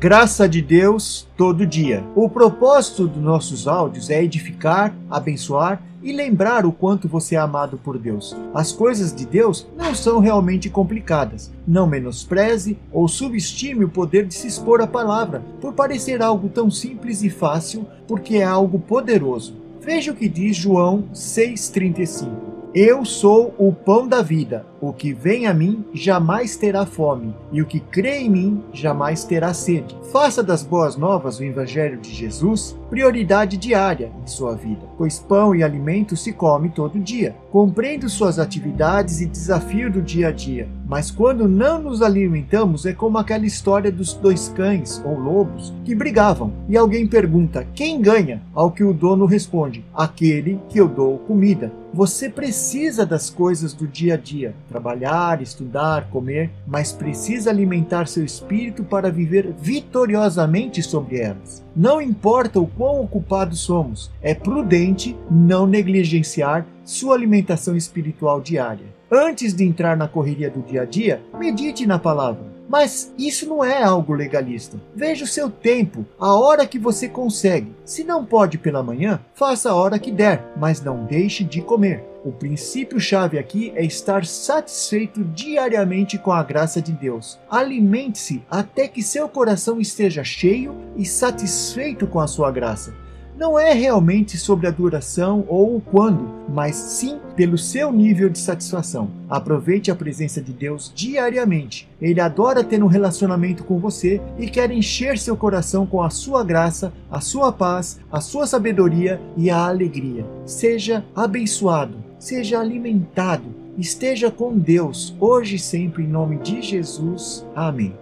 Graça de Deus todo dia. O propósito dos nossos áudios é edificar, abençoar e lembrar o quanto você é amado por Deus. As coisas de Deus não são realmente complicadas. Não menospreze ou subestime o poder de se expor à palavra, por parecer algo tão simples e fácil, porque é algo poderoso. Veja o que diz João 6,35. Eu sou o pão da vida. O que vem a mim jamais terá fome, e o que crê em mim jamais terá sede. Faça das boas novas o Evangelho de Jesus prioridade diária em sua vida, pois pão e alimento se come todo dia. Compreendo suas atividades e desafios do dia a dia, mas quando não nos alimentamos é como aquela história dos dois cães ou lobos que brigavam e alguém pergunta quem ganha, ao que o dono responde: aquele que eu dou comida. Você precisa das coisas do dia a dia, trabalhar, estudar, comer, mas precisa alimentar seu espírito para viver vitoriosamente sobre elas. Não importa o quão ocupados somos, é prudente não negligenciar sua alimentação espiritual diária. Antes de entrar na correria do dia a dia, medite na palavra. Mas isso não é algo legalista. Veja o seu tempo, a hora que você consegue. Se não pode pela manhã, faça a hora que der, mas não deixe de comer. O princípio-chave aqui é estar satisfeito diariamente com a graça de Deus. Alimente-se até que seu coração esteja cheio e satisfeito com a sua graça não é realmente sobre a duração ou o quando, mas sim pelo seu nível de satisfação. Aproveite a presença de Deus diariamente. Ele adora ter um relacionamento com você e quer encher seu coração com a sua graça, a sua paz, a sua sabedoria e a alegria. Seja abençoado, seja alimentado, esteja com Deus, hoje e sempre, em nome de Jesus. Amém.